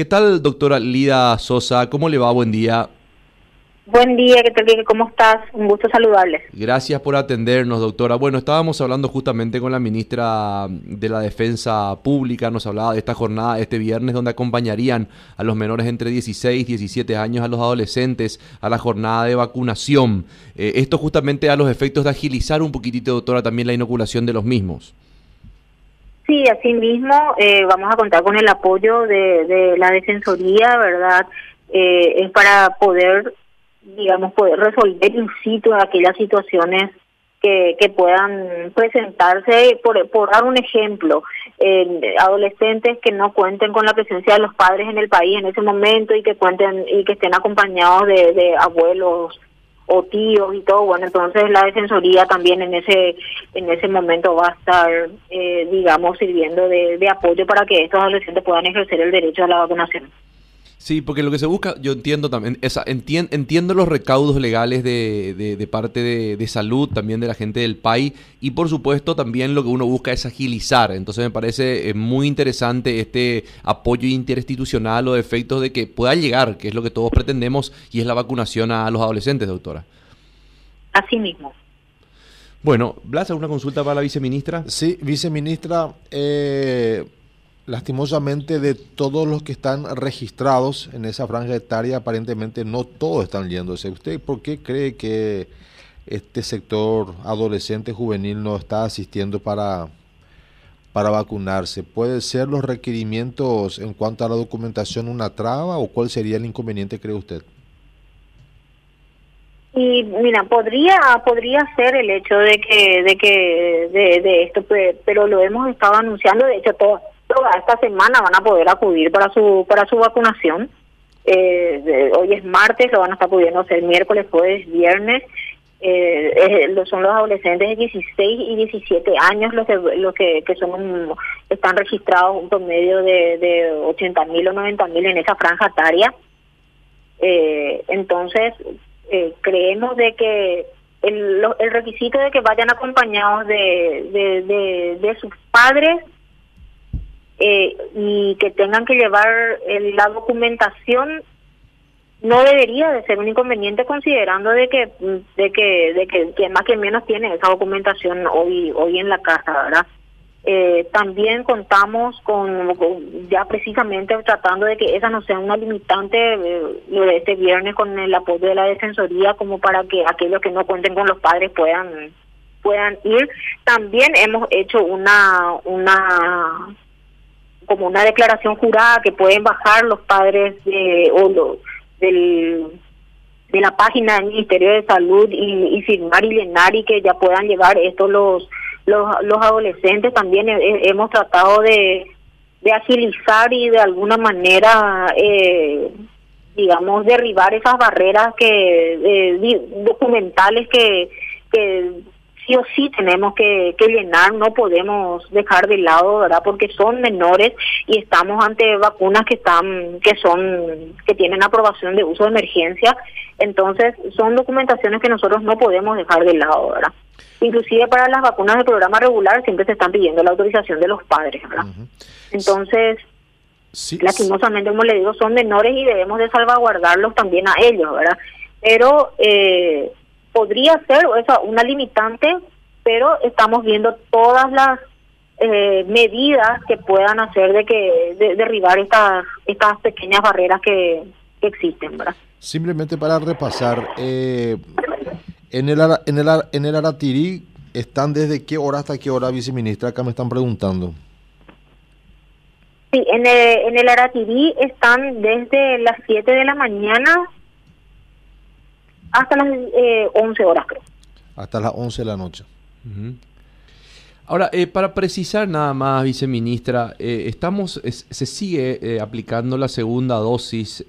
¿Qué tal, doctora Lida Sosa? ¿Cómo le va? Buen día. Buen día, ¿qué tal? ¿Cómo estás? Un gusto saludarles. Gracias por atendernos, doctora. Bueno, estábamos hablando justamente con la ministra de la Defensa Pública, nos hablaba de esta jornada este viernes donde acompañarían a los menores entre 16 y 17 años, a los adolescentes, a la jornada de vacunación. Eh, esto justamente a los efectos de agilizar un poquitito, doctora, también la inoculación de los mismos. Sí, así mismo eh, vamos a contar con el apoyo de, la Defensoría, ¿verdad? Eh, es para poder digamos, poder resolver in situ aquellas situaciones que, que puedan presentarse. Por, por dar un ejemplo, adolescentes que no cuenten con la presencia de los padres en el país en ese momento y que cuenten y que estén acompañados de, de abuelos o tíos y todo bueno entonces la defensoría también en ese en ese momento va a estar eh, digamos sirviendo de, de apoyo para que estos adolescentes puedan ejercer el derecho a la vacunación Sí, porque lo que se busca, yo entiendo también, esa, entiendo los recaudos legales de, de, parte de, salud, también de la gente del país, y por supuesto también lo que uno busca es agilizar. Entonces me parece eh, muy interesante este apoyo interinstitucional o efectos de que pueda llegar, que es lo que todos pretendemos, y es la vacunación a los adolescentes, doctora. Así mismo. Bueno, Blas, ¿alguna consulta para la viceministra? Sí, viceministra, eh lastimosamente de todos los que están registrados en esa franja etaria, aparentemente no todos están yéndose. ¿Usted por qué cree que este sector adolescente juvenil no está asistiendo para, para vacunarse? ¿Puede ser los requerimientos en cuanto a la documentación una traba o cuál sería el inconveniente, cree usted? Y mira, podría podría ser el hecho de que de que de, de esto, pero lo hemos estado anunciando, de hecho esta semana van a poder acudir para su para su vacunación. Eh, hoy es martes, lo van a estar pudiendo hacer miércoles, jueves, viernes. Eh, son los adolescentes de 16 y 17 años los que, los que, que son están registrados un promedio de, de 80 mil o 90 mil en esa franja etaria. Eh, entonces, eh, creemos de que el, el requisito de que vayan acompañados de, de, de, de sus padres eh, y que tengan que llevar la documentación no debería de ser un inconveniente considerando de que de que de que, más que menos tiene esa documentación hoy hoy en la casa verdad eh, también contamos con, ya precisamente tratando de que esa no sea una limitante eh, lo de este viernes con el apoyo de la defensoría como para que aquellos que no cuenten con los padres puedan puedan ir. También hemos hecho una una como una declaración jurada que pueden bajar los padres de, o del, de la página del Ministerio de Salud y, firmar y llenar y que ya puedan llevar esto los los, los adolescentes. También hemos tratado de, de agilizar y de alguna manera, eh, digamos, derribar esas barreras que eh, documentales que, que sí o sí tenemos que, llenar, no podemos dejar de lado, ¿verdad? Porque son menores y estamos ante vacunas que están, que son, que tienen aprobación de uso de emergencia, entonces son documentaciones que nosotros no podemos dejar de lado, ¿verdad? Inclusive para las vacunas del programa regular siempre se están pidiendo la autorización de los padres, ¿verdad? Entonces, lastimosamente, como le digo, son menores y debemos de salvaguardarlos también a ellos, ¿verdad? Pero eh, podría ser esa una limitante, pero estamos viendo todas las eh, medidas que puedan hacer de que derribar estas estas pequeñas barreras que, existen, ¿verdad? Simplemente para repasar, eh, en el en el en el Aratirí están desde qué hora hasta qué hora, viceministra, acá me están preguntando. Sí, en el, en el Aratirí están desde las 7 de la mañana hasta las eh, 11 horas, creo. Hasta las 11 de la noche. Ahora, eh, para precisar nada más, viceministra, eh, estamos, se sigue eh, aplicando la segunda dosis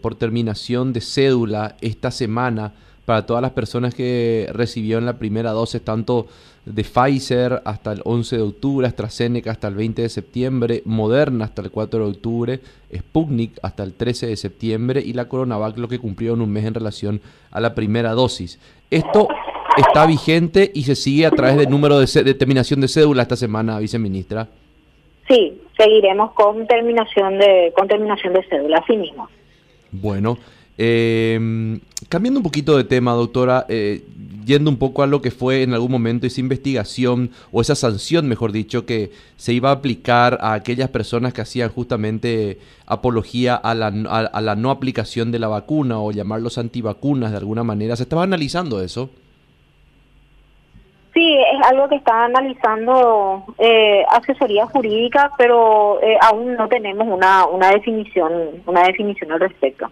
por terminación de cédula esta semana para todas las personas que recibieron la primera dosis, tanto de Pfizer hasta el 11 de octubre, AstraZeneca hasta el 20 de septiembre, Moderna hasta el 4 de octubre, Sputnik hasta el 13 de septiembre y la CoronaVac lo que cumplió en un mes en relación a la primera dosis. Esto está vigente y se sigue a través del número de, determinación de cédula esta semana, viceministra. Sí, seguiremos con terminación de con terminación de cédula, así mismo. Bueno, eh, cambiando un poquito de tema, doctora, eh, yendo un poco a lo que fue en algún momento esa investigación o esa sanción, mejor dicho, que se iba a aplicar a aquellas personas que hacían justamente apología a la, no aplicación de la vacuna o llamarlos antivacunas de alguna manera. ¿Se estaba analizando eso? Sí, es algo que está analizando eh, asesoría jurídica, pero eh, aún no tenemos una, una definición una definición al respecto.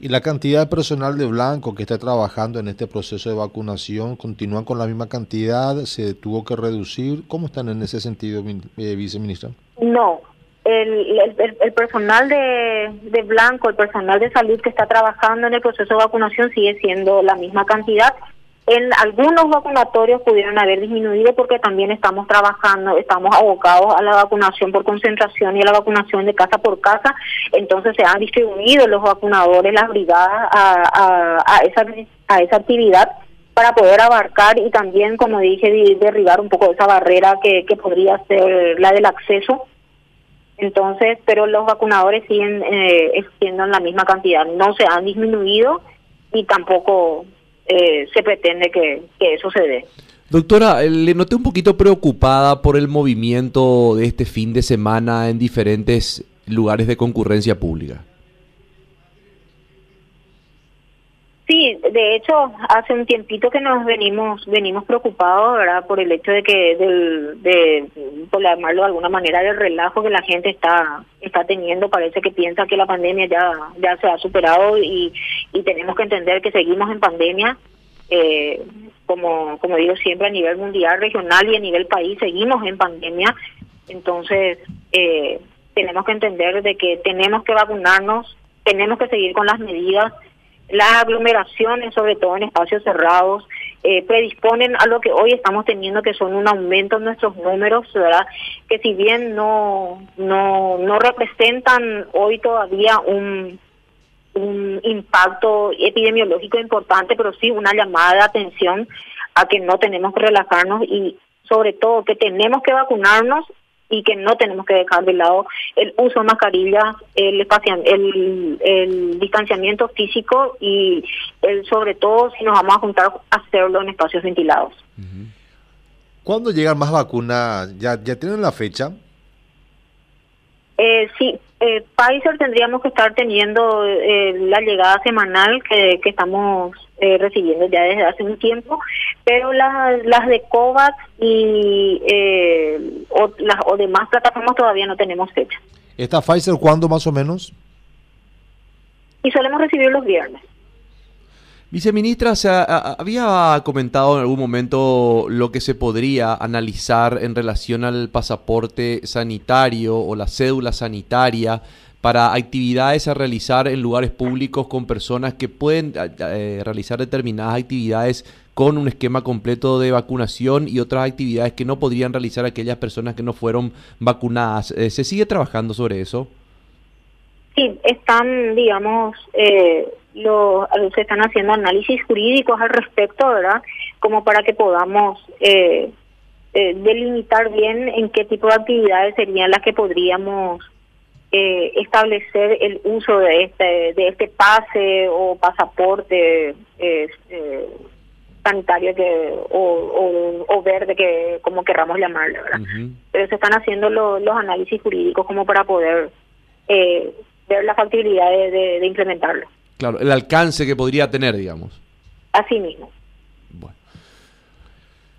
¿Y la cantidad de personal de blanco que está trabajando en este proceso de vacunación continúa con la misma cantidad? ¿Se tuvo que reducir? ¿Cómo están en ese sentido, eh, viceministra? No, el, el, personal de, de, blanco, el personal de salud que está trabajando en el proceso de vacunación sigue siendo la misma cantidad en algunos vacunatorios pudieron haber disminuido porque también estamos trabajando, estamos abocados a la vacunación por concentración y a la vacunación de casa por casa, entonces se han distribuido los vacunadores, las brigadas a, a, esa, a esa actividad para poder abarcar y también, como dije, derribar un poco esa barrera que, que podría ser la del acceso. Entonces, pero los vacunadores siguen eh, siendo en la misma cantidad, no se han disminuido y tampoco eh, se pretende que, eso se dé. Doctora, eh, le noté un poquito preocupada por el movimiento de este fin de semana en diferentes lugares de concurrencia pública. Sí, de hecho, hace un tiempito que nos venimos venimos preocupados, ¿verdad? Por el hecho de que, del, de, por llamarlo de alguna manera, del relajo que la gente está está teniendo. Parece que piensa que la pandemia ya ya se ha superado y, y tenemos que entender que seguimos en pandemia. Eh, como como digo siempre, a nivel mundial, regional y a nivel país, seguimos en pandemia. Entonces, eh, tenemos que entender de que tenemos que vacunarnos, tenemos que seguir con las medidas las aglomeraciones, sobre todo en espacios cerrados, eh, predisponen a lo que hoy estamos teniendo, que son un aumento en nuestros números, ¿verdad? Que si bien no, no, no representan hoy todavía un, un impacto epidemiológico importante, pero sí una llamada de atención a que no tenemos que relajarnos y sobre todo que tenemos que vacunarnos y que no tenemos que dejar de lado el uso de mascarillas, el, el, el distanciamiento físico y el, sobre todo si nos vamos a juntar, hacerlo en espacios ventilados. ¿Cuándo llegan más vacunas? ¿Ya, ya tienen la fecha? Eh, sí, eh, Pfizer tendríamos que estar teniendo eh, la llegada semanal que, que estamos eh, recibiendo ya desde hace un tiempo, pero las, las de COVAX y eh, o, las o demás plataformas todavía no tenemos fecha. ¿Esta Pfizer cuándo más o menos? Y solemos recibir los viernes. Viceministra, se había comentado en algún momento lo que se podría analizar en relación al pasaporte sanitario o la cédula sanitaria para actividades a realizar en lugares públicos con personas que pueden eh, realizar determinadas actividades con un esquema completo de vacunación y otras actividades que no podrían realizar aquellas personas que no fueron vacunadas. Eh, ¿Se sigue trabajando sobre eso? Sí, están, digamos, eh, lo, se están haciendo análisis jurídicos al respecto, ¿verdad? Como para que podamos eh, eh, delimitar bien en qué tipo de actividades serían las que podríamos eh, establecer el uso de este de este pase o pasaporte eh, sanitario que o, o, verde que como querramos llamarlo, ¿verdad? Pero se están haciendo los análisis jurídicos como para poder ver la factibilidad de implementarlo. Claro, el alcance que podría tener, digamos. Así mismo. Bueno.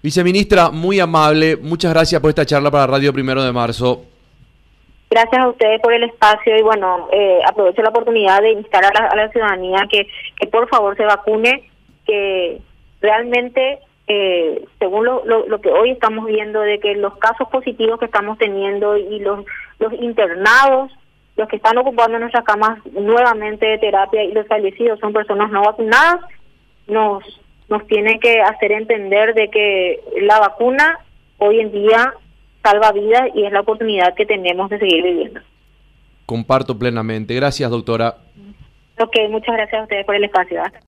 Viceministra, muy amable, muchas gracias por esta charla para Radio Primero de Marzo. Gracias a ustedes por el espacio y bueno, eh, aprovecho la oportunidad de instar a la, ciudadanía que, que por favor se vacune, que realmente, eh, según lo, lo, lo, que hoy estamos viendo, de que los casos positivos que estamos teniendo y los, los internados los que están ocupando nuestras camas nuevamente de terapia y los fallecidos son personas no vacunadas, nos, nos tiene que hacer entender de que la vacuna hoy en día salva vidas y es la oportunidad que tenemos de seguir viviendo. Comparto plenamente. Gracias, doctora. Ok, muchas gracias a ustedes por el espacio.